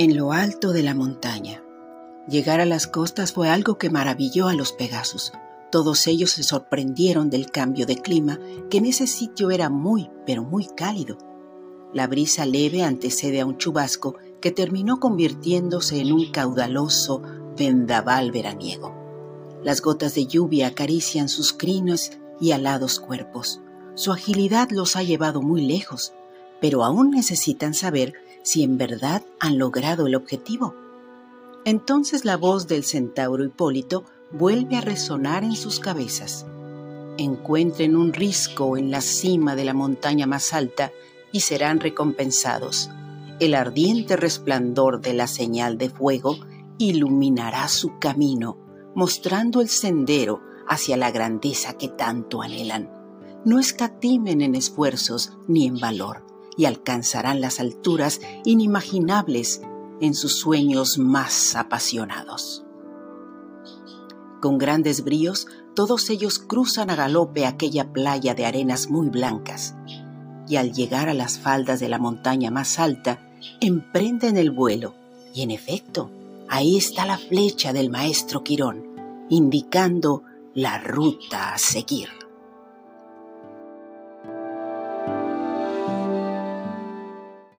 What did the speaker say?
En lo alto de la montaña. Llegar a las costas fue algo que maravilló a los Pegasus. Todos ellos se sorprendieron del cambio de clima, que en ese sitio era muy, pero muy cálido. La brisa leve antecede a un chubasco que terminó convirtiéndose en un caudaloso vendaval veraniego. Las gotas de lluvia acarician sus crines y alados cuerpos. Su agilidad los ha llevado muy lejos, pero aún necesitan saber si en verdad han logrado el objetivo. Entonces la voz del centauro Hipólito vuelve a resonar en sus cabezas. Encuentren un risco en la cima de la montaña más alta y serán recompensados. El ardiente resplandor de la señal de fuego iluminará su camino, mostrando el sendero hacia la grandeza que tanto anhelan. No escatimen en esfuerzos ni en valor y alcanzarán las alturas inimaginables en sus sueños más apasionados. Con grandes bríos, todos ellos cruzan a galope aquella playa de arenas muy blancas, y al llegar a las faldas de la montaña más alta, emprenden el vuelo, y en efecto, ahí está la flecha del maestro Quirón, indicando la ruta a seguir.